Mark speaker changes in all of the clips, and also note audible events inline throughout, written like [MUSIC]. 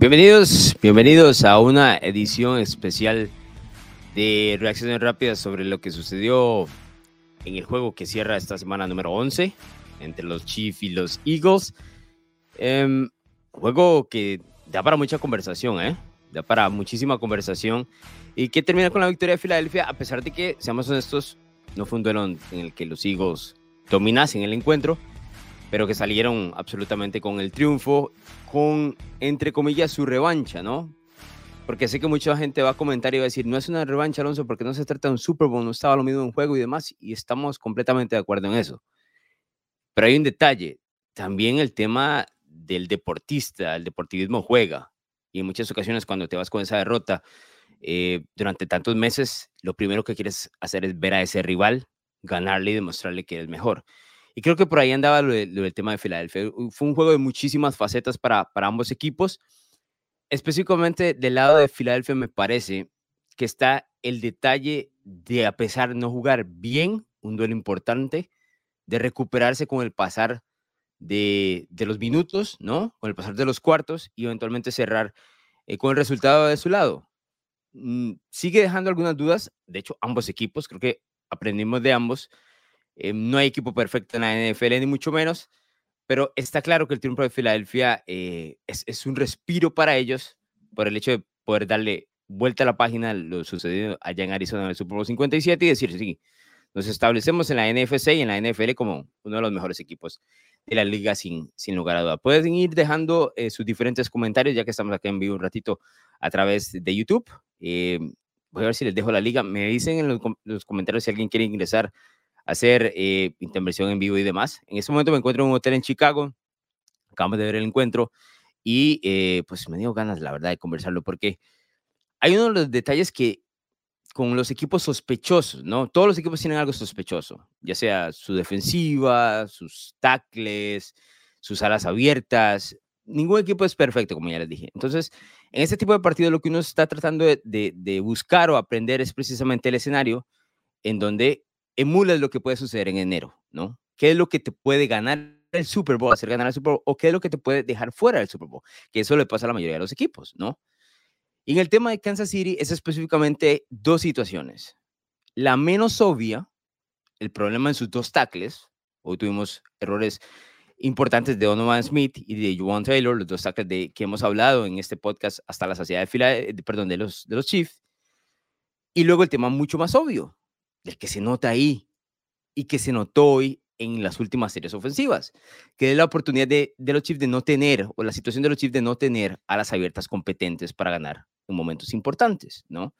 Speaker 1: Bienvenidos, bienvenidos a una edición especial de reacciones rápidas sobre lo que sucedió en el juego que cierra esta semana número 11 entre los Chiefs y los Eagles. Um, juego que da para mucha conversación, ¿eh? Da para muchísima conversación y que termina con la victoria de Filadelfia, a pesar de que, seamos honestos, no fue un duelo en el que los Eagles dominasen el encuentro, pero que salieron absolutamente con el triunfo con, entre comillas, su revancha, ¿no? Porque sé que mucha gente va a comentar y va a decir, no es una revancha, Alonso, porque no se trata de un Super Bowl, no estaba lo mismo en juego y demás, y estamos completamente de acuerdo en eso. Pero hay un detalle, también el tema del deportista, el deportivismo juega, y en muchas ocasiones cuando te vas con esa derrota, eh, durante tantos meses, lo primero que quieres hacer es ver a ese rival, ganarle y demostrarle que eres mejor. Y creo que por ahí andaba lo, del tema de Filadelfia. Fue un juego de muchísimas facetas para, para ambos equipos. Específicamente del lado de Filadelfia me parece que está el detalle de, a pesar de no jugar bien, un duelo importante, de recuperarse con el pasar de, de los minutos, ¿no? Con el pasar de los cuartos y eventualmente cerrar eh, con el resultado de su lado. Mm, sigue dejando algunas dudas, de hecho, ambos equipos, creo que aprendimos de ambos, eh, no hay equipo perfecto en la NFL, ni mucho menos, pero está claro que el triunfo de Filadelfia eh, es, un respiro para ellos por el hecho de poder darle vuelta a la página lo sucedido allá en Arizona en el Super Bowl 57 y decir, sí, nos establecemos en la NFC y en la NFL como uno de los mejores equipos de la liga sin, sin lugar a duda. Pueden ir dejando eh, sus diferentes comentarios ya que estamos aquí en vivo un ratito a través de YouTube. voy a ver si les dejo la liga. Me dicen en los comentarios si alguien quiere ingresar hacer eh, intervención en vivo y demás. En este momento me encuentro en un hotel en Chicago, acabamos de ver el encuentro y eh, pues me dio ganas, la verdad, de conversarlo porque hay uno de los detalles que con los equipos sospechosos, ¿no? Todos los equipos tienen algo sospechoso, ya sea su defensiva, sus tackles, sus alas abiertas. Ningún equipo es perfecto, como ya les dije. Entonces, en este tipo de partido lo que uno está tratando de, de buscar o aprender es precisamente el escenario en donde emulas lo que puede suceder en enero, ¿no? ¿Qué es lo que te puede ganar el Super Bowl, hacer ganar el Super Bowl, o qué es lo que te puede dejar fuera del Super Bowl? Que eso le pasa a la mayoría de los equipos, ¿no? Y en el tema de Kansas City es específicamente dos situaciones. La menos obvia, el problema en sus dos tackles. Hoy tuvimos errores importantes de Donovan Smith y de Juwan Taylor, los dos tackles de, que hemos hablado en este podcast hasta la saciedad de fila, eh, perdón, de los, de los Chiefs. Y luego el tema mucho más obvio, el que se nota ahí y que se notó hoy en las últimas series ofensivas, que es la oportunidad de, los Chiefs de no tener, o la situación de los Chiefs de no tener a las abiertas competentes para ganar en momentos importantes, ¿no?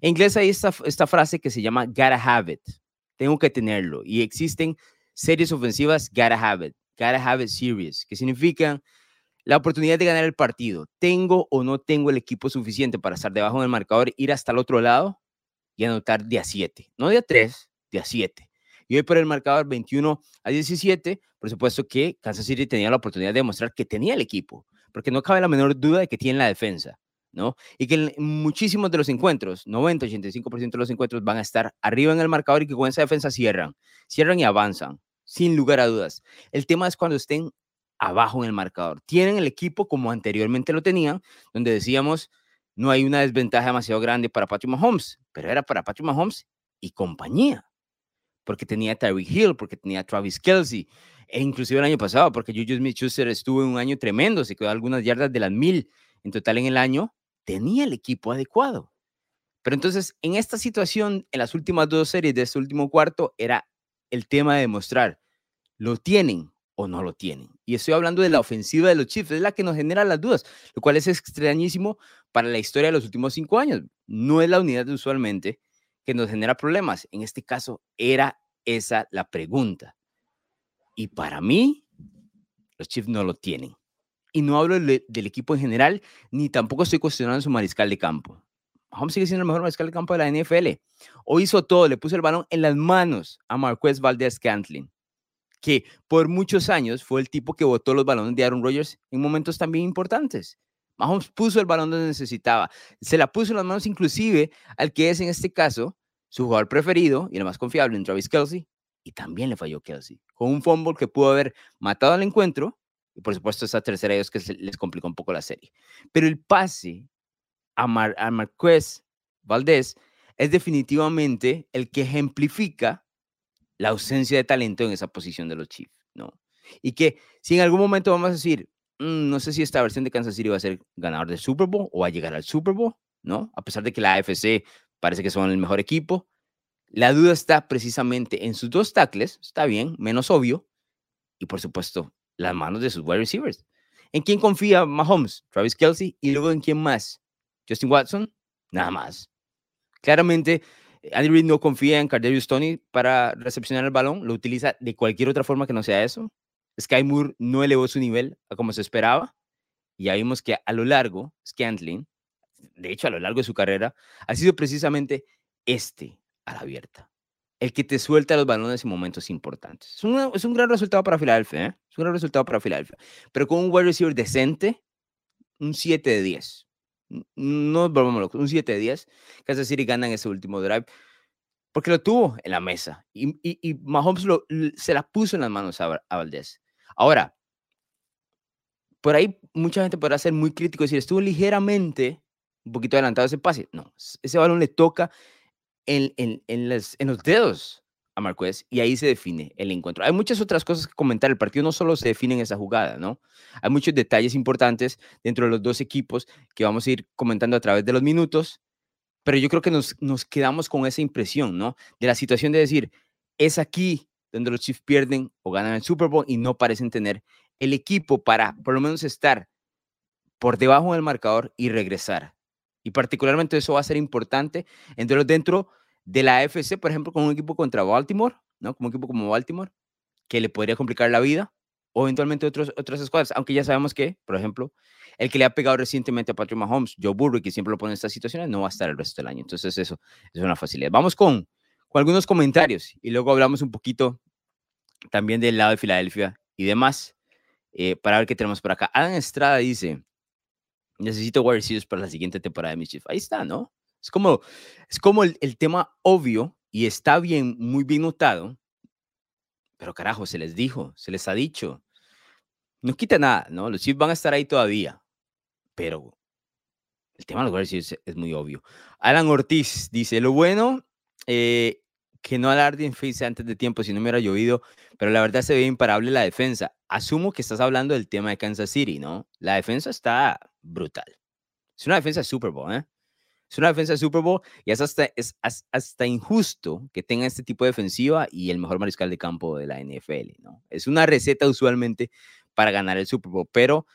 Speaker 1: En inglés hay esta, esta frase que se llama gotta have it, tengo que tenerlo, y existen series ofensivas gotta have it, gotta have it series, que significan la oportunidad de ganar el partido. ¿Tengo o no tengo el equipo suficiente para estar debajo del marcador, ir hasta el otro lado? Y anotar día 7, no día 3, día 7. Y hoy por el marcador 21 a 17, por supuesto que Kansas City tenía la oportunidad de demostrar que tenía el equipo, porque no cabe la menor duda de que tiene la defensa, ¿no? Y que en muchísimos de los encuentros, 90, 85% de los encuentros van a estar arriba en el marcador y que con esa defensa cierran, cierran y avanzan, sin lugar a dudas. El tema es cuando estén abajo en el marcador. Tienen el equipo como anteriormente lo tenían, donde decíamos, no hay una desventaja demasiado grande para Patrick Mahomes, pero era para Patrick Mahomes y compañía, porque tenía Tyreek Hill, porque tenía Travis Kelsey, e inclusive el año pasado, porque Juju Smith-Schuster estuvo en un año tremendo, se quedó algunas yardas de las mil en total en el año, tenía el equipo adecuado. Pero entonces, en esta situación, en las últimas dos series de este último cuarto, era el tema de demostrar, lo tienen, o no lo tienen. Y estoy hablando de la ofensiva de los Chiefs, es la que nos genera las dudas, lo cual es extrañísimo para la historia de los últimos cinco años. No es la unidad usualmente que nos genera problemas. En este caso, era esa la pregunta. Y para mí, los Chiefs no lo tienen. Y no hablo del equipo en general, ni tampoco estoy cuestionando su mariscal de campo. Mahomes sigue siendo el mejor mariscal de campo de la NFL. Hoy hizo todo, le puso el balón en las manos a Marquez Valdez Cantlin que por muchos años fue el tipo que botó los balones de Aaron Rodgers en momentos también importantes. Mahomes puso el balón donde necesitaba, se la puso en las manos inclusive al que es en este caso su jugador preferido y el más confiable en Travis Kelsey, y también le falló Kelsey, con un fumble que pudo haber matado al encuentro Y por supuesto, esa tercera es que les complicó un poco la serie. Pero el pase a, Mar a Marquez Valdés es definitivamente el que ejemplifica la ausencia de talento en esa posición de los Chiefs, ¿no? Y que si en algún momento vamos a decir, mm, no sé si esta versión de Kansas City va a ser ganador del Super Bowl o va a llegar al Super Bowl, ¿no? A pesar de que la AFC parece que son el mejor equipo, la duda está precisamente en sus dos tackles, está bien, menos obvio, y por supuesto, las manos de sus wide receivers. ¿En quién confía Mahomes? Travis Kelsey, y luego en quién más? Justin Watson, nada más. Claramente, Andy Reid no confía en Cardarius Tony para recepcionar el balón, lo utiliza de cualquier otra forma que no sea eso. Sky Moore no elevó su nivel a como se esperaba. Y ya vimos que a lo largo, Scantling, de hecho a lo largo de su carrera, ha sido precisamente este a la abierta. El que te suelta los balones en momentos importantes. Es es un gran resultado para Filadelfia, ¿eh? Es un gran resultado para Filadelfia. Pero con un wide receiver decente, un 7 de 10 no locos, un 7 de 10. Kansas City gana en ese último drive porque lo tuvo en la mesa y, y, Mahomes lo, se la puso en las manos a, Valdés. Ahora, por ahí mucha gente podrá ser muy crítico y decir, estuvo ligeramente un poquito adelantado ese pase. No, ese balón le toca en, en, en los dedos a Marquez y ahí se define el encuentro. Hay muchas otras cosas que comentar. El partido no solo se define en esa jugada, ¿no? Hay muchos detalles importantes dentro de los dos equipos que vamos a ir comentando a través de los minutos, pero yo creo que nos, nos quedamos con esa impresión, ¿no? De la situación de decir, es aquí donde los Chiefs pierden o ganan el Super Bowl y no parecen tener el equipo para por lo menos estar por debajo del marcador y regresar. Y particularmente eso va a ser importante entre dentro de la AFC, por ejemplo, con un equipo contra Baltimore, ¿no? Como un equipo como Baltimore, que le podría complicar la vida, o eventualmente otros, otras escuadras, aunque ya sabemos que, por ejemplo, el que le ha pegado recientemente a Patrick Mahomes, Joe Burrow, que siempre lo pone en estas situaciones, no va a estar el resto del año. Entonces, eso es una facilidad. Vamos con, algunos comentarios y luego hablamos un poquito también del lado de Filadelfia y demás, eh, para ver qué tenemos por acá. Adam Estrada dice, necesito wide receivers para la siguiente temporada de Mischief. Ahí está, ¿no? Es como, es como el, tema obvio y está bien, muy bien notado, pero carajo, se les dijo, se les ha dicho. No quita nada, ¿no? Los Chiefs van a estar ahí todavía, pero el tema de los Warriors es, muy obvio. Alan Ortiz dice, lo bueno, eh, que no alarde en face antes de tiempo si no me hubiera llovido, pero la verdad se ve imparable la defensa. Asumo que estás hablando del tema de Kansas City, ¿no? La defensa está brutal. Es una defensa Super Bowl, ¿eh? Es una defensa de Super Bowl y es hasta, es hasta injusto que tenga este tipo de defensiva y el mejor mariscal de campo de la NFL, ¿no? Es una receta usualmente para ganar el Super Bowl, pero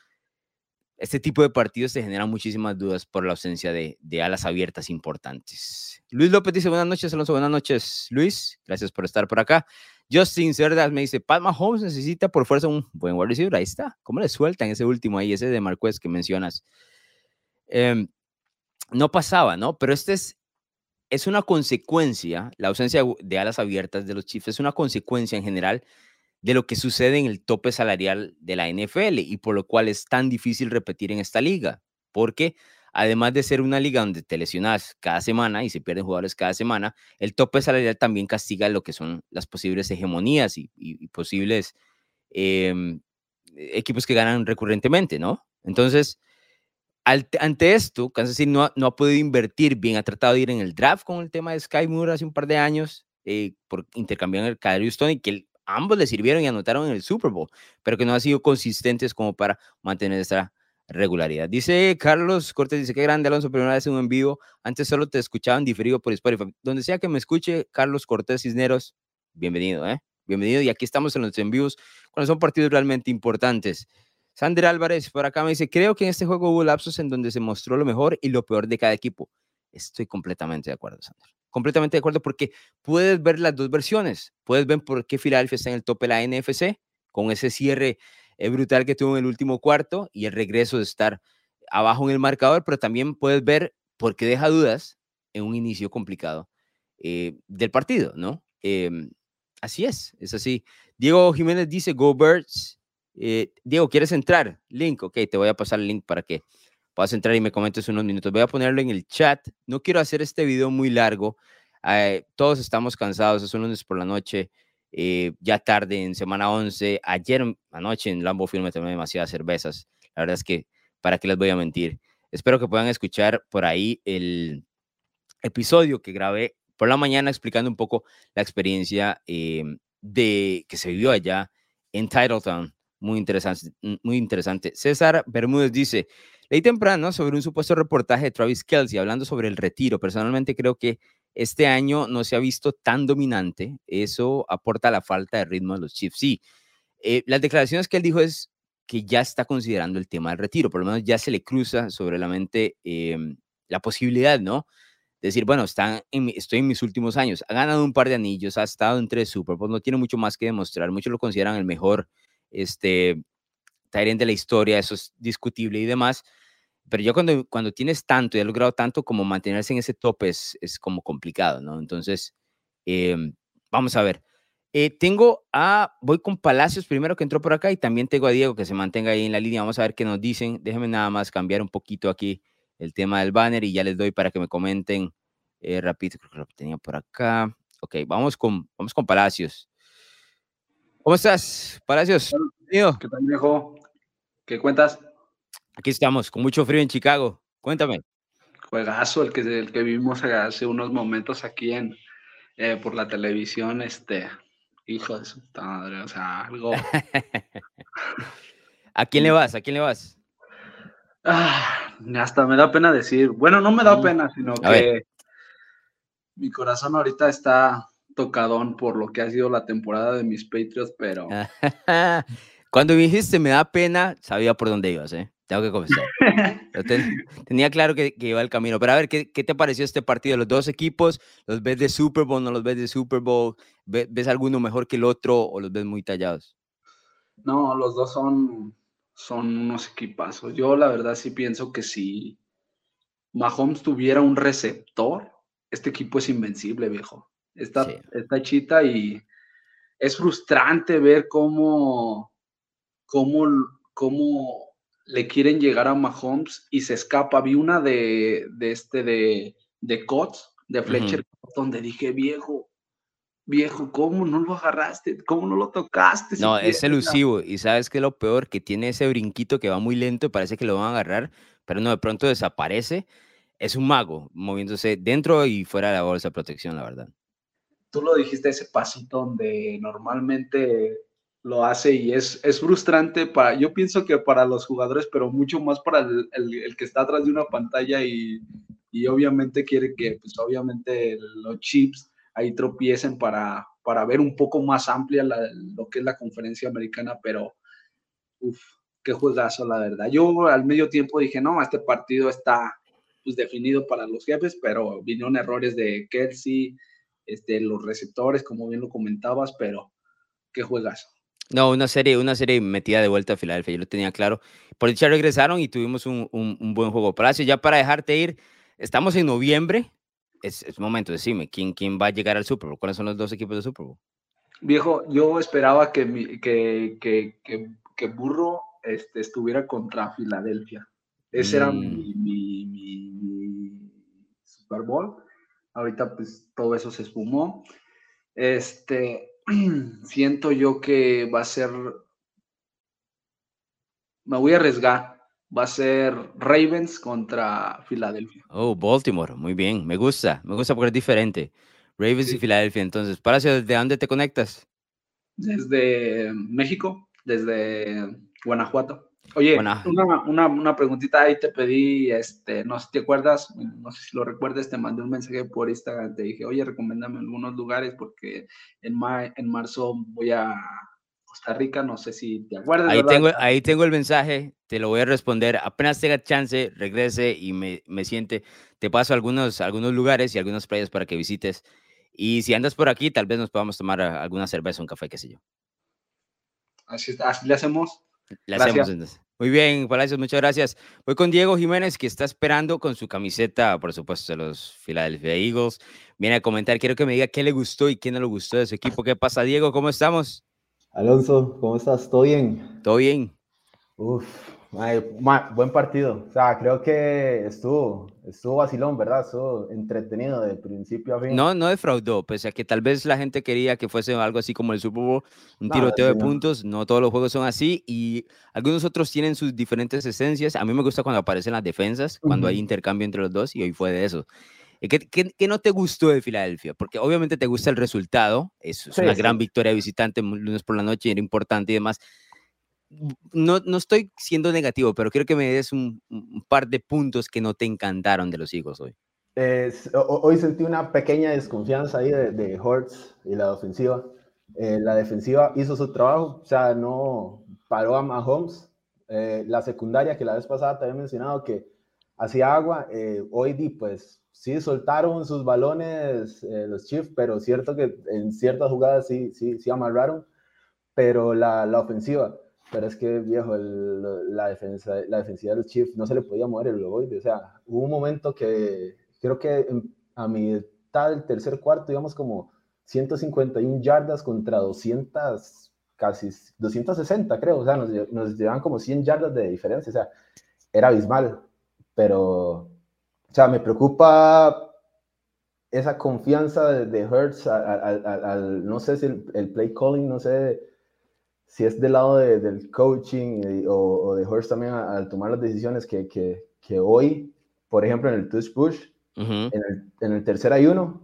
Speaker 1: este tipo de partidos se generan muchísimas dudas por la ausencia de, alas abiertas importantes. Luis López dice buenas noches, Alonso, buenas noches, Luis, gracias por estar por acá. Justin Cerdas me dice, Pat Mahomes necesita por fuerza un buen wide receiver, ahí está, ¿cómo le sueltan ese último ahí, ese de Marquez que mencionas? Eh, no pasaba, ¿no? Pero este es, es una consecuencia, la ausencia de alas abiertas de los Chiefs es una consecuencia en general de lo que sucede en el tope salarial de la NFL y por lo cual es tan difícil repetir en esta liga, porque además de ser una liga donde te lesionas cada semana y se pierden jugadores cada semana, el tope salarial también castiga lo que son las posibles hegemonías y, posibles em, equipos que ganan recurrentemente, ¿no? Entonces, ante esto, Kansas City no, no, ha podido invertir bien, ha tratado de ir en el draft con el tema de Sky Moore hace un par de años, eh, por intercambiar el Kadarius Tony, que ambos le sirvieron y anotaron en el Super Bowl, pero que no han sido consistentes como para mantener esta regularidad. Dice Carlos Cortés, dice, qué grande Alonso, primera vez en un vivo, antes solo te escuchaban diferido por Spotify. Donde sea que me escuche, Carlos Cortés Cisneros, bienvenido, ¿eh? Bienvenido, y aquí estamos en los en vivos cuando son partidos realmente importantes. Sandra Álvarez por acá me dice, creo que en este juego hubo lapsos en donde se mostró lo mejor y lo peor de cada equipo. Estoy completamente de acuerdo, Sandra. Completamente de acuerdo porque puedes ver las dos versiones. Puedes ver por qué Philadelphia está en el tope de la NFC con ese cierre eh, brutal que tuvo en el último cuarto y el regreso de estar abajo en el marcador, pero también puedes ver por qué deja dudas en un inicio complicado eh, del partido, ¿no? Em, así es, es así. Diego Jiménez dice, Go Birds. Eh, Diego, ¿quieres entrar? Link, ok, te voy a pasar el link para que puedas entrar y me comentes unos minutos. Voy a ponerlo en el chat. No quiero hacer este video muy largo. Eh, todos estamos cansados, es un lunes por la noche. eh, ya tarde en semana 11. Ayer anoche en Lambo Film me tomé demasiadas cervezas. La verdad es que, ¿para qué les voy a mentir? Espero que puedan escuchar por ahí el episodio que grabé por la mañana explicando un poco la experiencia em, de que se vivió allá en Titletown. Muy interesante, muy interesante. César Bermúdez dice, leí temprano sobre un supuesto reportaje de Travis Kelsey hablando sobre el retiro. Personalmente creo que este año no se ha visto tan dominante. Eso aporta la falta de ritmo de los Chiefs. Sí, eh, las declaraciones que él dijo es que ya está considerando el tema del retiro, por lo menos ya se le cruza sobre la mente em, la posibilidad, ¿no? decir, bueno, están estoy en mis últimos años, ha ganado un par de anillos, ha estado en tres Super Bowls, no tiene mucho más que demostrar, muchos lo consideran el mejor este, Tyrant de la historia, eso es discutible y demás, pero yo cuando, cuando tienes tanto y has logrado tanto como mantenerse en ese tope es, es como complicado, ¿no? Entonces, em, vamos a ver. Eh, tengo a, voy con Palacios primero que entró por acá y también tengo a Diego que se mantenga ahí en la línea. Vamos a ver qué nos dicen. Déjenme nada más cambiar un poquito aquí el tema del banner y ya les doy para que me comenten eh. Creo que lo tenía por acá. Ok, vamos con, vamos con Palacios. ¿Cómo estás, Palacios?
Speaker 2: ¿Qué tal, viejo? ¿Qué cuentas?
Speaker 1: Aquí estamos, con mucho frío en Chicago. Cuéntame.
Speaker 2: Juegazo, el que, el que vimos hace unos momentos aquí en, eh, por la televisión, este, hijo de su madre, o sea, algo. [LAUGHS]
Speaker 1: ¿A quién le vas? ¿A quién le vas?
Speaker 2: Ah, hasta me da pena decir. Bueno, no me da pena, sino que mi corazón ahorita está tocadón por lo que ha sido la temporada de mis Patriots, pero. [LAUGHS]
Speaker 1: Cuando dijiste me da pena, sabía por dónde ibas, ¿eh? Tengo que confesar. [LAUGHS] tenía claro que, iba el camino. Pero a ver, ¿qué, te pareció este partido? Los dos equipos, ¿los ves de Super Bowl, no los ves de Super Bowl? ¿Ves alguno mejor que el otro o los ves muy tallados?
Speaker 2: No, los dos son son unos equipazos. Yo la verdad sí pienso que si Mahomes tuviera un receptor, este equipo es invencible, viejo. Está, está chita y es frustrante ver cómo, cómo, cómo le quieren llegar a Mahomes y se escapa. Vi una de, este de, de Cots, de Fletcher, donde dije, viejo, viejo, ¿cómo no lo agarraste? ¿Cómo no lo tocaste?
Speaker 1: No, es elusivo. Y sabes que lo peor, que tiene ese brinquito que va muy lento y parece que lo van a agarrar, pero no, de pronto desaparece. Es un mago moviéndose dentro y fuera de la bolsa de protección, la verdad.
Speaker 2: Tú lo dijiste, ese pasito donde normalmente lo hace y es, es frustrante para, yo pienso que para los jugadores, pero mucho más para el, el, que está atrás de una pantalla y, y obviamente quiere que, pues obviamente los chips ahí tropiecen para, para ver un poco más amplia lo que es la conferencia americana, pero uff, qué juegazo, la verdad. Yo al medio tiempo dije, no, este partido está pues, definido para los jefes, pero vinieron errores de Kelsey, este, los receptores, como bien lo comentabas, pero qué juegazo.
Speaker 1: No, una serie, una serie metida de vuelta a Filadelfia, yo lo tenía claro. Por dicha regresaron y tuvimos un, un, un buen juego. Palacio, ya para dejarte ir, estamos en noviembre, es, es momento, decime, ¿quién, ¿quién va a llegar al Super Bowl? ¿Cuáles son los dos equipos de Super Bowl?
Speaker 2: Viejo, yo esperaba que, que, que, que, Burro este, estuviera contra Filadelfia. Ese era mi, mm. mi, mi, Super Bowl. Ahorita pues todo eso se espumó. Este, [CLEARS THROAT] siento yo que va a ser, me voy a arriesgar va a ser Ravens contra Filadelfia.
Speaker 1: Oh, Baltimore, muy bien, me gusta, me gusta porque es diferente. Ravens y Filadelfia, entonces, Palacio, ¿desde dónde te conectas?
Speaker 2: Desde México, desde Guanajuato. Oye, una, una, una, preguntita ahí te pedí, este, no sé si te acuerdas, no sé si lo recuerdas, te mandé un mensaje por Instagram, te dije, oye, recomiéndame algunos lugares porque en, en marzo voy a Costa Rica, no sé si te acuerdas.
Speaker 1: Ahí, tengo, ahí tengo el mensaje, te lo voy a responder. Apenas tenga chance, regrese y me, me siente. Te paso algunos, algunos lugares y algunas playas para que visites. Y si andas por aquí, tal vez nos podamos tomar alguna cerveza, un café, qué sé yo.
Speaker 2: Así, así le hacemos.
Speaker 1: Le hacemos entonces. Muy bien, Palacios, muchas gracias. Voy con Diego Jiménez, que está esperando con su camiseta, por supuesto, de los Philadelphia Eagles. Viene a comentar, quiero que me diga qué le gustó y qué no le gustó de su equipo. ¿Qué pasa, Diego? ¿Cómo estamos?
Speaker 3: Alonso, ¿cómo estás? ¿Todo bien?
Speaker 1: Todo bien.
Speaker 3: Uf, buen partido. O sea, creo que estuvo, estuvo vacilón, ¿verdad? Estuvo entretenido de principio a fin.
Speaker 1: No, no defraudó, pese a que tal vez la gente quería que fuese algo así como el Super Bowl, un tiroteo de puntos. No todos los juegos son así y algunos otros tienen sus diferentes esencias. A mí me gusta cuando aparecen las defensas, cuando hay intercambio entre los dos y hoy fue de eso. Eh, ¿Qué, qué, no te gustó de Filadelfia? Porque obviamente te gusta el resultado, es, una gran victoria visitante, lunes por la noche, era importante y demás no, no estoy siendo negativo, pero quiero que me des un, par de puntos que no te encantaron de los hijos hoy.
Speaker 3: hoy sentí una pequeña desconfianza ahí de, de Hortz y la ofensiva. Eh, la defensiva hizo su trabajo, o sea, no paró a Mahomes. Eh, la secundaria, que la vez pasada te había mencionado que hacía agua, eh, hoy pues sí soltaron sus balones los Chiefs, pero cierto que en ciertas jugadas sí, sí, sí amarraron, pero la, la ofensiva pero es que, viejo, la, defensa, la defensiva de los Chiefs no se le podía mover el ovoide. O sea, hubo un momento que creo que a mitad del tercer cuarto, digamos, como 151 yardas contra 200, casi 260, creo. O sea, nos, nos llevan como 100 yardas de diferencia. O sea, era abismal. Pero, o sea, me preocupa esa confianza de, de Hertz al, no sé si el play calling, no sé si es del lado del coaching o, de Horst también al tomar las decisiones que, que, que, hoy, por ejemplo, en el touch push, en, el, en, el, tercer ayuno,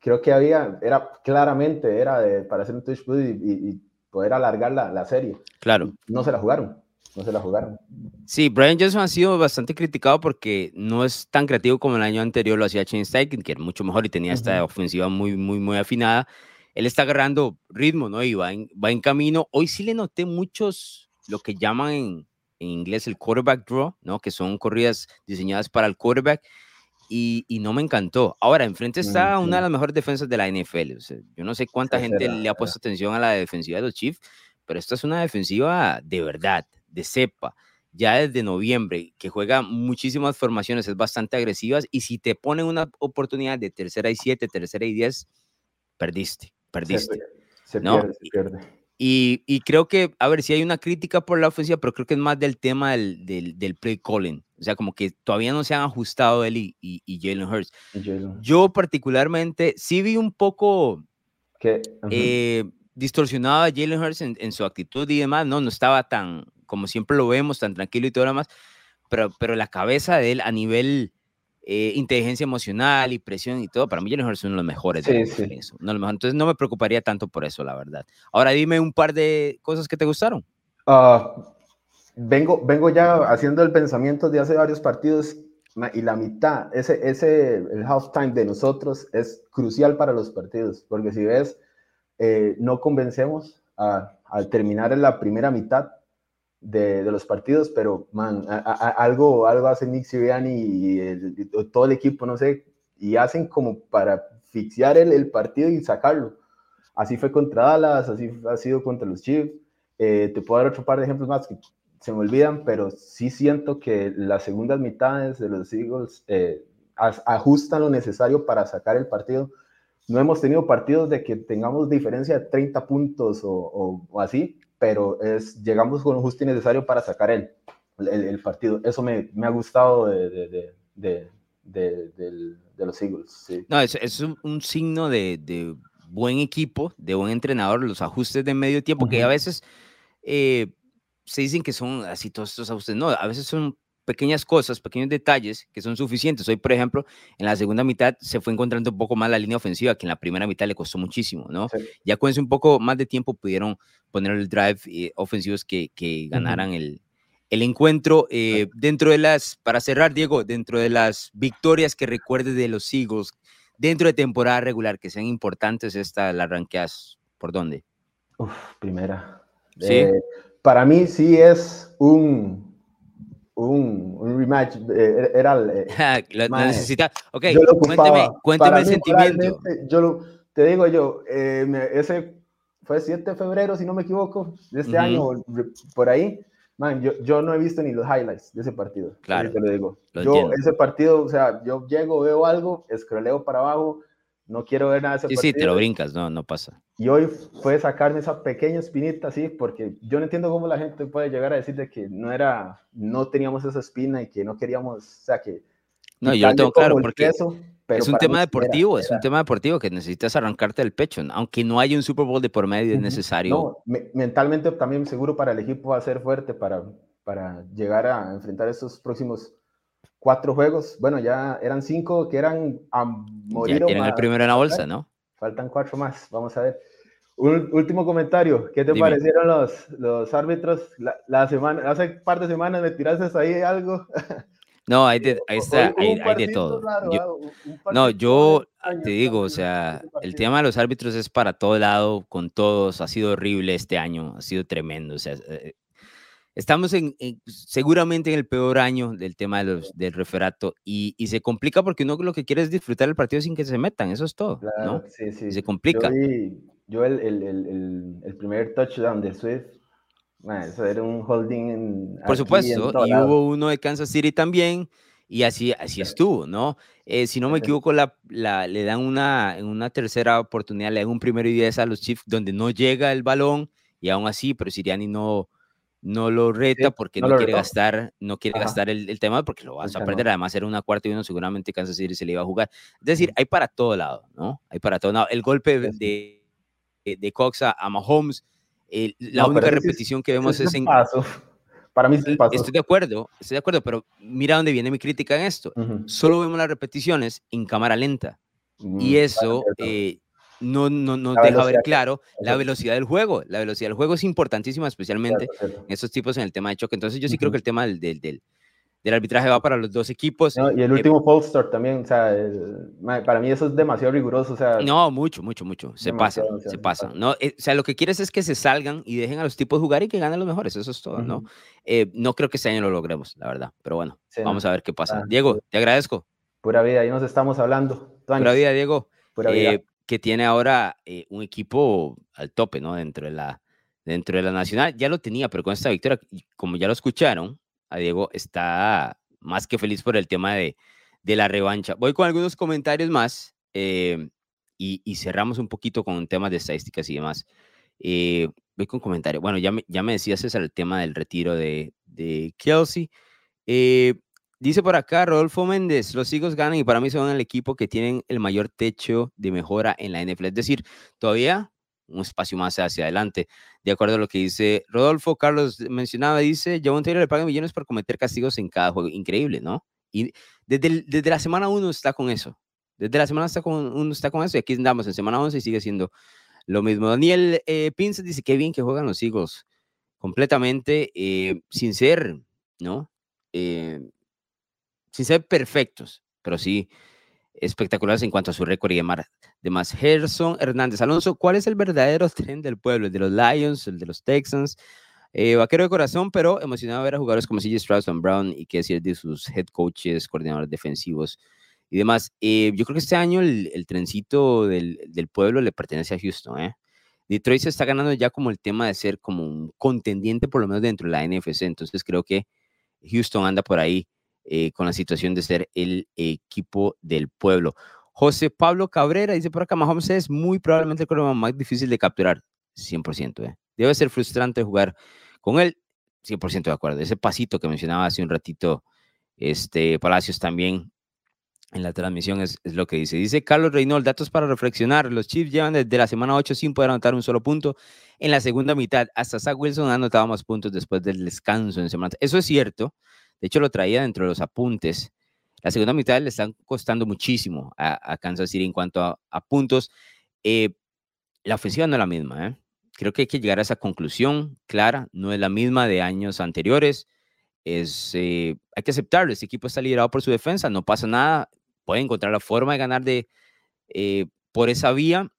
Speaker 3: creo que había, era claramente, era de, para hacer un touch push y, poder alargar la, la, serie.
Speaker 1: Claro.
Speaker 3: No se la jugaron. No se la jugaron.
Speaker 1: Sí, Brian Johnson ha sido bastante criticado porque no es tan creativo como el año anterior lo hacía Shane Steichen, que era mucho mejor y tenía esta ofensiva muy, muy, muy afinada él está agarrando ritmo, ¿no? Y va en, va en camino. Hoy sí le noté muchos, lo que llaman en, inglés el quarterback draw, ¿no? Que son corridas diseñadas para el quarterback. Y, y, no me encantó. Ahora, enfrente está una de las mejores defensas de la NFL. yo no sé cuánta gente le ha puesto atención a la defensiva de los Chiefs, pero esta es una defensiva de verdad, de cepa. Ya desde noviembre, que juega muchísimas formaciones, es bastante agresivas. Y si te ponen una oportunidad de tercera y siete, tercera y diez, perdiste perdiste. Se, ¿no? pierde, se pierde. Y, y, creo que, a ver, si hay una crítica por la ofensiva, pero creo que es más del tema del, del, del play calling. O sea, como que todavía no se han ajustado él y, y, Jalen Hurts. Yo particularmente sí vi un poco que eh, distorsionado a Jalen Hurts en, en, su actitud y demás, ¿no? No estaba tan, como siempre lo vemos, tan tranquilo y todo lo demás, pero, pero la cabeza de él a nivel eh, inteligencia emocional y presión y todo, para mí Jalen Hurts es uno de los mejores. Sí, sí. Eso, no, Entonces no me preocuparía tanto por eso, la verdad. Ahora dime un par de cosas que te gustaron.
Speaker 3: Ah, vengo, vengo ya haciendo el pensamiento de hace varios partidos y la mitad, ese, ese, el halftime de nosotros es crucial para los partidos, porque si ves, eh, no convencemos al terminar en la primera mitad de, los partidos, pero man, algo, algo hace Nick Sirianni y, todo el equipo, no sé, y hacen como para asfixiar el, partido y sacarlo. Así fue contra Dallas, así ha sido contra los Chiefs. Eh, te puedo dar otro par de ejemplos más que se me olvidan, pero sí siento que las segundas mitades de los Eagles eh, ajustan lo necesario para sacar el partido. No hemos tenido partidos de que tengamos diferencia de 30 puntos o así, pero es, llegamos con lo justo y necesario para sacar el, el, partido. Eso me, me, ha gustado de, de, de, de los Eagles. Sí.
Speaker 1: No, es, es un, un, signo de, buen equipo, de buen entrenador, los ajustes de medio tiempo, que a veces eh, se dicen que son así todos estos ajustes. No, a veces son pequeñas cosas, pequeños detalles que son suficientes. Hoy, por ejemplo, en la segunda mitad se fue encontrando un poco más la línea ofensiva, que en la primera mitad le costó muchísimo, ¿no? Ya con ese un poco más de tiempo pudieron poner el drive eh, ofensivos que, que ganaran el, el, encuentro. Eh, dentro de las, para cerrar, Diego, dentro de las victorias que recuerde de los Eagles, dentro de temporada regular, que sean importantes, esta la ranqueas, ¿por dónde?
Speaker 3: Uf, primera. ¿Sí? Eh, para mí sí es un un, un rematch, eh, era... Eh, [LAUGHS]
Speaker 1: lo, necesita. Ok, cuénteme, cuénteme el sentimiento.
Speaker 3: Yo lo, te digo yo, eh, ese fue 7 de febrero, si no me equivoco, de este año, por ahí. Man, yo, yo no he visto ni los highlights de ese partido.
Speaker 1: Claro.
Speaker 3: Te lo digo. yo, ese partido, o sea, yo llego, veo algo, escroleo para abajo, no quiero ver nada de ese
Speaker 1: sí, Sí, te lo brincas, no, no pasa.
Speaker 3: Y hoy fue sacarme esa pequeña espinita, sí, porque yo no entiendo cómo la gente puede llegar a decir de que no era, no teníamos esa espina y que no queríamos, o sea, que...
Speaker 1: No, yo lo tengo claro, porque es un tema deportivo, es un tema deportivo que necesitas arrancarte del pecho, aunque no haya un Super Bowl de por medio, es necesario.
Speaker 3: No, mentalmente también seguro para el equipo va a ser fuerte para, para llegar a enfrentar estos próximos cuatro juegos. Bueno, ya eran cinco que eran a
Speaker 1: morir. Ya tienen el primero en la bolsa, ¿no?
Speaker 3: Faltan cuatro más, vamos a ver. Un último comentario, ¿qué te parecieron los, los árbitros? La, semana, hace par de semanas me tiraste ahí algo. [LAUGHS]
Speaker 1: No, hay de, ahí está, hay, de todo. no, yo te digo, o sea, el tema de los árbitros es para todo lado, con todos, ha sido horrible este año, ha sido tremendo, o sea, eh, Estamos en, seguramente en el peor año del tema de los, del referato y, y, se complica porque uno lo que quiere es disfrutar el partido sin que se metan, eso es todo. ¿no? sí, sí. se complica.
Speaker 3: Yo, el, el, el, el, primer touchdown de Swift, eso era un holding.
Speaker 1: Por supuesto, y hubo uno de Kansas City también, y así, así estuvo, ¿no? Eh, si no me equivoco, la, la, le dan una, una tercera oportunidad, le dan un primero y diez a los Chiefs donde no llega el balón, y aún así, pero Siriani no no lo reta porque no, quiere gastar, no quiere gastar el, tema porque lo vas a perder. Además, era una cuarta y uno, seguramente Kansas City se le iba a jugar. Es decir, hay para todo lado, ¿no? Hay para todo lado. El golpe de, de Cox a, Mahomes, la única repetición que vemos es, en.
Speaker 3: Paso. Para mí
Speaker 1: es Estoy de acuerdo, estoy de acuerdo, pero mira dónde viene mi crítica en esto. Solo vemos las repeticiones en cámara lenta. y mm, eso no, no, no deja ver claro la velocidad del juego. La velocidad del juego es importantísima, especialmente en estos tipos en el tema de choque. Entonces yo sí creo que el tema del, del, del, arbitraje va para los dos equipos.
Speaker 3: y el eh, último start también, o sea, para mí eso es demasiado riguroso. O sea,
Speaker 1: no, mucho, mucho, mucho. Se pasa, se pasa. No, eh, o sea, lo que quieres es que se salgan y dejen a los tipos jugar y que ganen los mejores. Eso es todo, ¿no? Eh, no creo que este año lo logremos, la verdad. Pero bueno, vamos a ver qué pasa. Ah, Diego, te agradezco.
Speaker 3: Pura vida, ahí nos estamos hablando.
Speaker 1: Pura vida, Diego. Pura vida que tiene ahora eh, un equipo al tope, ¿no? Dentro de, la, dentro de la Nacional. Ya lo tenía, pero con esta victoria, como ya lo escucharon, a Diego está más que feliz por el tema de, de la revancha. Voy con algunos comentarios más eh, y, cerramos un poquito con temas de estadísticas y demás. Eh, voy con comentarios. Bueno, ya me, ya me decías César el tema del retiro de, de Kelsey. Dice por acá Rodolfo Méndez, los Eagles ganan y para mí son el equipo que tienen el mayor techo de mejora en la NFL. Es decir, todavía un espacio más hacia adelante. De acuerdo a lo que dice Rodolfo, Carlos mencionaba, dice, Javon Taylor le paga millones por cometer castigos en cada juego. Increíble, ¿no? Y desde, desde la semana uno está con eso. Desde la semana está con, uno está con eso y aquí andamos en semana 11 y sigue siendo lo mismo. Daniel eh, Pince dice, qué bien que juegan los Eagles completamente eh, sin ser, ¿no? Eh, sin ser perfectos, pero sí espectaculares en cuanto a su récord y demás. Gerson Hernández Alonso, ¿cuál es el verdadero tren del pueblo? ¿El de los Lions, el de los Texans? Eh, vaquero de corazón, pero emocionado ver a jugadores como CJ Strauss, Brown y qué decir de sus head coaches, coordinadores defensivos y demás. Eh, yo creo que este año el, trencito del, del, pueblo le pertenece a Houston. ¿eh? Detroit se está ganando ya como el tema de ser como un contendiente, por lo menos dentro de la NFC. Entonces creo que Houston anda por ahí eh, con la situación de ser el equipo del pueblo. José Pablo Cabrera dice por acá, Mahomes es muy probablemente el problema más difícil de capturar, 100%. Eh. Debe ser frustrante jugar con él, 100% de acuerdo. Ese pasito que mencionaba hace un ratito este, Palacios también en la transmisión es, es, lo que dice. Dice Carlos Reynolds, datos para reflexionar. Los Chiefs llevan desde la semana 8 sin poder anotar un solo punto. En la segunda mitad, hasta Zach Wilson ha anotado más puntos después del descanso en semana. Eso es cierto, de hecho, lo traía dentro de los apuntes. La segunda mitad le están costando muchísimo a, Kansas City en cuanto a, puntos. Eh, la ofensiva no es la misma. ¿eh? Creo que hay que llegar a esa conclusión clara. No es la misma de años anteriores. Es, eh, hay que aceptarlo. Este equipo está liderado por su defensa. No pasa nada. Puede encontrar la forma de ganar de, por esa vía.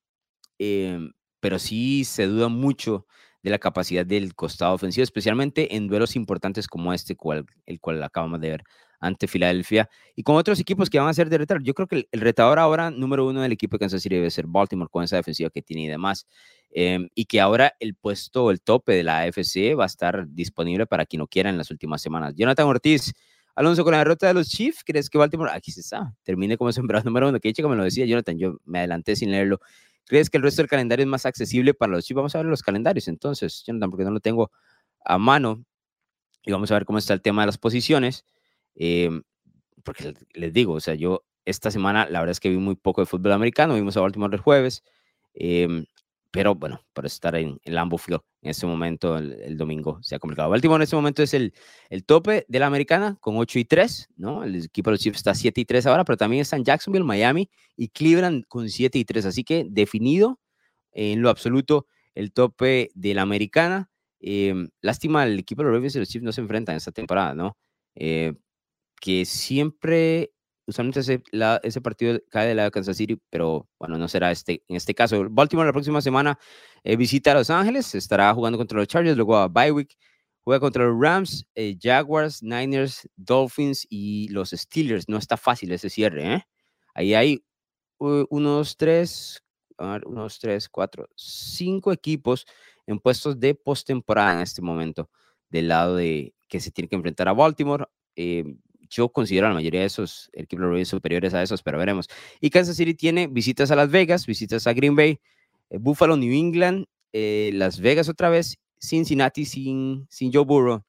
Speaker 1: pero sí se duda mucho de la capacidad del costado ofensivo, especialmente en duelos importantes como este, cual, el cual acabamos de ver ante Filadelfia y con otros equipos que van a ser de retador. Yo creo que el, retador ahora, número uno del equipo de Kansas City debe ser Baltimore con esa defensiva que tiene y demás. Em, y que ahora el puesto, el tope de la AFC va a estar disponible para quien lo quiera en las últimas semanas. Jonathan Ortiz, Alonso, con la derrota de los Chiefs, ¿crees que Baltimore, aquí se está, termine como [LAUGHS] sembrado número uno? Que chica me lo decía Jonathan, yo me adelanté sin leerlo. ¿Crees que el resto del calendario es más accesible para los Chiefs? Vamos a ver los calendarios entonces, Jonathan, porque no lo tengo a mano. Y vamos a ver cómo está el tema de las posiciones. Em, porque les digo, o sea, yo esta semana la verdad es que vi muy poco de fútbol americano, vimos a Baltimore el jueves, eh, pero bueno, para estar en el Lambeau en este momento, el, domingo, se ha complicado. Baltimore en este momento es el, el tope de la americana con 8 y 3, ¿no? El equipo de los Chiefs está 7 y 3 ahora, pero también están Jacksonville, Miami y Cleveland con 7 y 3. Así que definido en lo absoluto el tope de la americana. Eh, lástima, el equipo de los Ravens y los Chiefs no se enfrentan esta temporada, ¿no? Eh, que siempre usualmente ese, ese partido cae de la de Kansas City, pero bueno, no será este, en este caso. Baltimore la próxima semana eh, visita a Los Ángeles, estará jugando contra los Chargers, luego a Bywick, juega contra los Rams, eh, Jaguars, Niners, Dolphins y los Steelers. No está fácil ese cierre, ¿eh? Ahí hay unos tres, unos tres, cuatro, cinco equipos en puestos de postemporada en este momento, del lado de que se tiene que enfrentar a Baltimore. Eh, yo considero la mayoría de esos equipos superiores a esos, pero veremos. Y Kansas City tiene visitas a Las Vegas, visitas a Green Bay, eh, Buffalo, New England, eh, Las Vegas otra vez, Cincinnati sin, sin Joe Burrow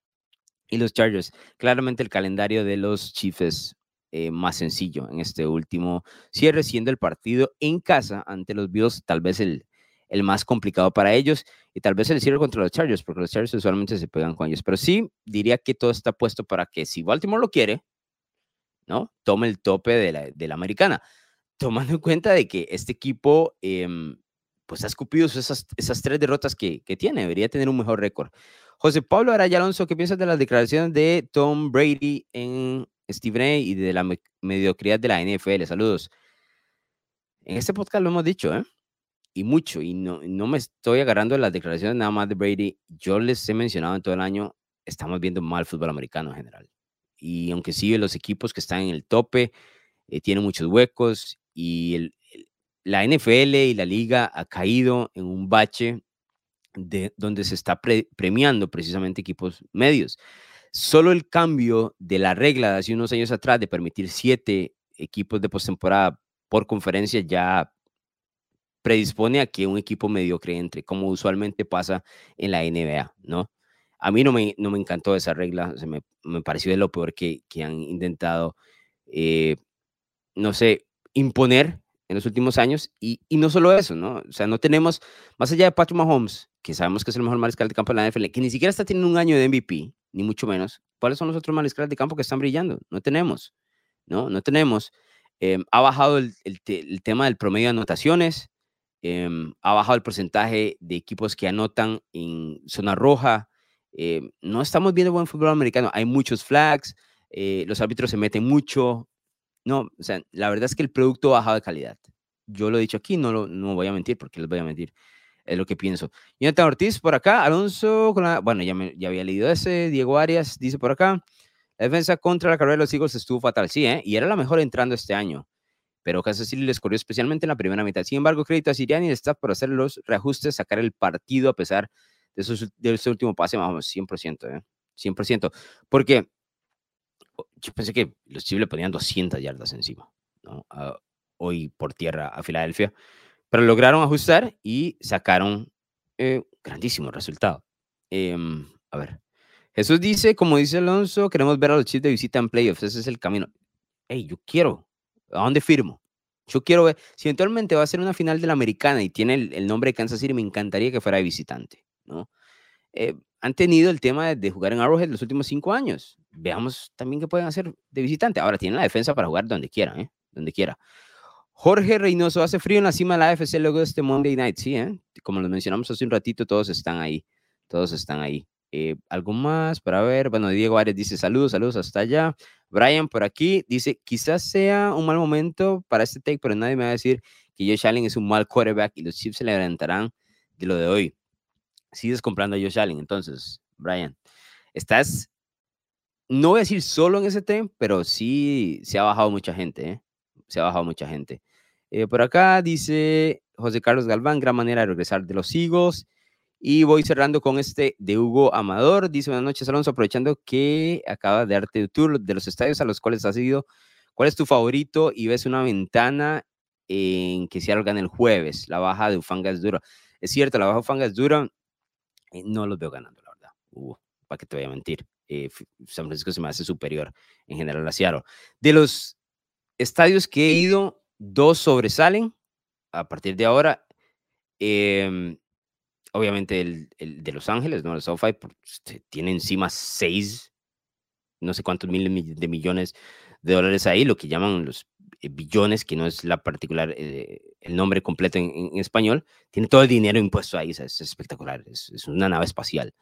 Speaker 1: y los Chargers. Claramente el calendario de los Chiefs eh, más sencillo en este último cierre, siendo el partido en casa ante los Bills tal vez el, el más complicado para ellos y tal vez el cierre contra los Chargers, porque los Chargers usualmente se pegan con ellos. Pero sí diría que todo está puesto para que si Baltimore lo quiere, ¿no? Tome el tope de la, de la americana, tomando en cuenta de que este equipo, em, pues ha escupido esas, esas tres derrotas que, que tiene, debería tener un mejor récord. José Pablo Araya Alonso, ¿qué piensas de las declaraciones de Tom Brady en Stephen A y de la mediocridad de la NFL? Saludos. En este podcast lo hemos dicho, ¿eh? Y mucho, y no, no me estoy agarrando las declaraciones nada más de Brady, yo les he mencionado en todo el año, estamos viendo mal fútbol americano en general. Y aunque sí, los equipos que están en el tope eh, tienen muchos huecos y la NFL y la liga ha caído en un bache de, donde se está premiando precisamente equipos medios. Solo el cambio de la regla de hace unos años atrás de permitir siete equipos de postemporada por conferencia ya predispone a que un equipo mediocre entre, como usualmente pasa en la NBA, ¿no? A mí no me, no me encantó esa regla, se me, me, pareció de lo peor que, que han intentado, eh, no sé, imponer en los últimos años. Y, y, no solo eso, ¿no? O sea, no tenemos, más allá de Patrick Mahomes, que sabemos que es el mejor mariscal de campo de la NFL, que ni siquiera está teniendo un año de MVP, ni mucho menos. ¿Cuáles son los otros mariscales de campo que están brillando? No tenemos, ¿no? No tenemos. Em, ha bajado el, el, el, tema del promedio de anotaciones, Em, ha bajado el porcentaje de equipos que anotan en zona roja. Em, no estamos viendo buen fútbol americano. Hay muchos flags, eh, los árbitros se meten mucho. No, o sea, la verdad es que el producto ha bajado de calidad. Yo lo he dicho aquí, no, lo, no voy a mentir porque les voy a mentir. Es lo que pienso. Jonathan Ortiz por acá, Alonso, con la, bueno, ya, me, ya había leído ese. Diego Arias dice por acá, la defensa contra la carrera de los Eagles estuvo fatal. Sí, ¿eh? y era la mejor entrando este año pero Kansas City les corrió especialmente en la primera mitad. Sin embargo, crédito a Siriani staff por hacer los reajustes, sacar el partido a pesar de, esos, de último pase, vamos, 100%, ¿eh? 100%. Porque yo pensé que los Chiefs le ponían 200 yardas encima, ¿no? hoy por tierra a Filadelfia, pero lograron ajustar y sacaron eh, grandísimo resultado. Em, a ver, Jesús dice, como dice Alonso, queremos ver a los Chiefs de visita en playoffs, ese es el camino. Hey, yo quiero, ¿A dónde firmo? Yo quiero ver, si eventualmente va a ser una final de la americana y tiene el, nombre de Kansas City, me encantaría que fuera de visitante, ¿no? Eh, han tenido el tema de, jugar en Arrowhead los últimos cinco años. Veamos también qué pueden hacer de visitante. Ahora tienen la defensa para jugar donde quiera, ¿eh? Donde quiera. Jorge Reynoso, hace frío en la cima de la AFC luego de este Monday Night, sí, ¿eh? Como lo mencionamos hace un ratito, todos están ahí, todos están ahí. Eh, ¿Algo más para ver? Bueno, Diego Arias dice saludos, saludos hasta allá. Brian por aquí dice, quizás sea un mal momento para este take, pero nadie me va a decir que Josh Allen es un mal quarterback y los Chiefs se levantarán de lo de hoy. Sigues comprando a Josh Allen, entonces, Brian, estás, no voy a decir solo en ese tema, pero sí se ha bajado mucha gente, ¿eh? Se ha bajado mucha gente. Eh, por acá dice José Carlos Galván, gran manera de regresar de los Eagles. Y voy cerrando con este de Hugo Amador. Dice, buenas noches, Alonso, aprovechando que acaba de darte el tour de los estadios a los cuales has ido. ¿Cuál es tu favorito? Y ves una ventana en que se gana el jueves. La baja de Ufanga es dura. Es cierto, la baja de Ufanga es dura. Eh, no los veo ganando, la verdad. Uh, para que te voy a mentir. Eh, San Francisco se me hace superior en general a Seattle. De los estadios que he ido, dos sobresalen a partir de ahora. Em, obviamente el, el, de Los Ángeles, ¿no? El SoFi este, tiene encima seis, no sé cuántos miles de millones de dólares ahí, lo que llaman los eh, billones, que no es la particular, eh, el nombre completo en, español, tiene todo el dinero impuesto ahí, es espectacular, es, una nave espacial.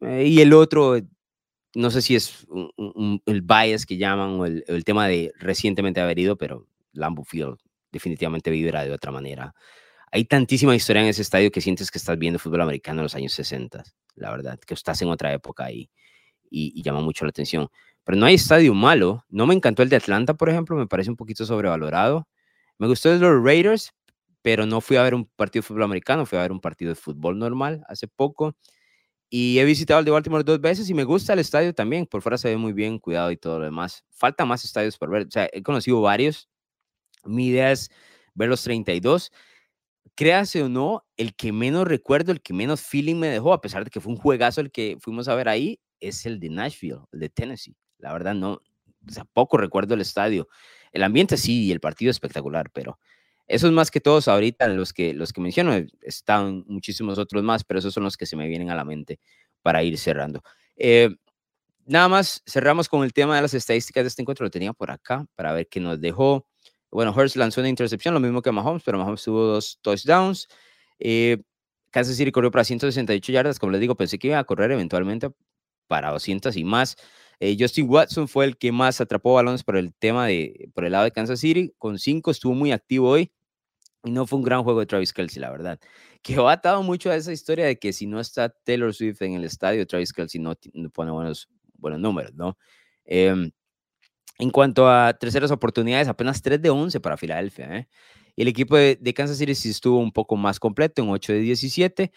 Speaker 1: Eh, y el otro, no sé si es el bias que llaman o el, el, tema de recientemente haber ido, pero Lambeau Field definitivamente vibra de otra manera. Hay tantísima historia en ese estadio que sientes que estás viendo fútbol americano en los años 60, la verdad, que estás en otra época ahí y, llama mucho la atención. Pero no hay estadio malo. No me encantó el de Atlanta, por ejemplo, me parece un poquito sobrevalorado. Me gustó el de los Raiders, pero no fui a ver un partido de fútbol americano, fui a ver un partido de fútbol normal hace poco. Y he visitado el de Baltimore dos veces y me gusta el estadio también. Por fuera se ve muy bien cuidado y todo lo demás. Falta más estadios por ver. O sea, he conocido varios. Mi idea es ver los 32. Créase o no, el que menos recuerdo, el que menos feeling me dejó, a pesar de que fue un juegazo el que fuimos a ver ahí, es el de Nashville, el de Tennessee. La verdad, no, o sea, poco recuerdo el estadio. El ambiente sí, y el partido espectacular, pero eso es más que todos ahorita los que, los que menciono. Eh, están muchísimos otros más, pero esos son los que se me vienen a la mente para ir cerrando. Eh, nada más, cerramos con el tema de las estadísticas de este encuentro. Lo tenía por acá para ver qué nos dejó. Bueno, Hurst lanzó una intercepción, lo mismo que Mahomes, pero Mahomes tuvo dos touchdowns. Eh, Kansas City corrió para 168 yardas. Como les digo, pensé que iba a correr eventualmente para 200 y más. Eh, Justin Watson fue el que más atrapó balones por el tema de, por el lado de Kansas City. Con cinco estuvo muy activo hoy y no fue un gran juego de Travis Kelsey, la verdad. Que ha atado mucho a esa historia de que si no está Taylor Swift en el estadio, Travis Kelsey no, pone buenos, buenos números, ¿no? Em, en cuanto a terceras oportunidades, apenas 3 de 11 para Filadelfia. ¿eh? Y el equipo de, de, Kansas City sí estuvo un poco más completo, en 8 de 17.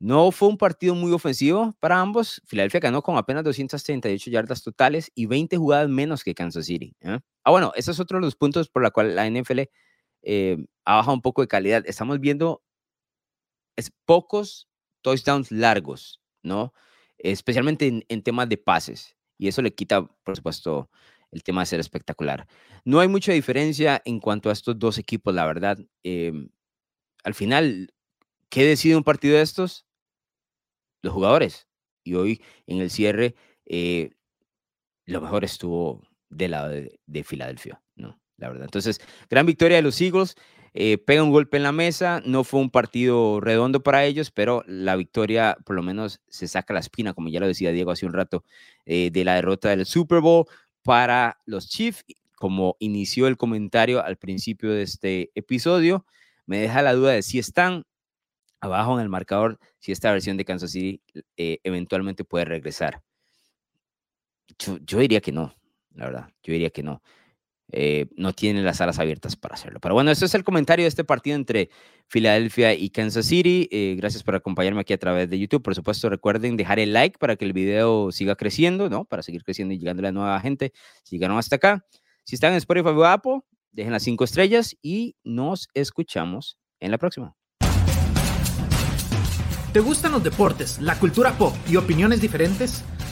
Speaker 1: No fue un partido muy ofensivo para ambos. Filadelfia ganó con apenas 238 yardas totales y 20 jugadas menos que Kansas City. ¿eh? Ah, bueno, ese es otro de los puntos por la cual la NFL eh, ha bajado un poco de calidad. Estamos viendo es, pocos touchdowns largos, ¿no? Especialmente en, en, temas de pases. Y eso le quita, por supuesto, el tema de ser espectacular. No hay mucha diferencia en cuanto a estos dos equipos, la verdad. Eh, al final, ¿qué decide un partido de estos? los jugadores. Y hoy en el cierre, eh, lo mejor estuvo del lado de, Filadelfia, ¿no? La verdad. Entonces, gran victoria de los Eagles. Eh, pega un golpe en la mesa. No fue un partido redondo para ellos, pero la victoria por lo menos se saca la espina, como ya lo decía Diego hace un rato, eh, de la derrota del Super Bowl para los Chiefs. Como inició el comentario al principio de este episodio, me deja la duda de si están abajo en el marcador si esta versión de Kansas City eh, eventualmente puede regresar. Yo, diría que no, la verdad, yo diría que no. Eh, no tienen las alas abiertas para hacerlo. Pero bueno, este es el comentario de este partido entre Filadelfia y Kansas City. Eh, gracias por acompañarme aquí a través de YouTube. Por supuesto, recuerden dejar el like para que el video siga creciendo, ¿no? Para seguir creciendo y llegando a la nueva gente. Si llegaron hasta acá. Si están en Spotify o Apple, dejen las cinco estrellas y nos escuchamos en la próxima.
Speaker 4: ¿Te gustan los deportes, la cultura pop y opiniones diferentes?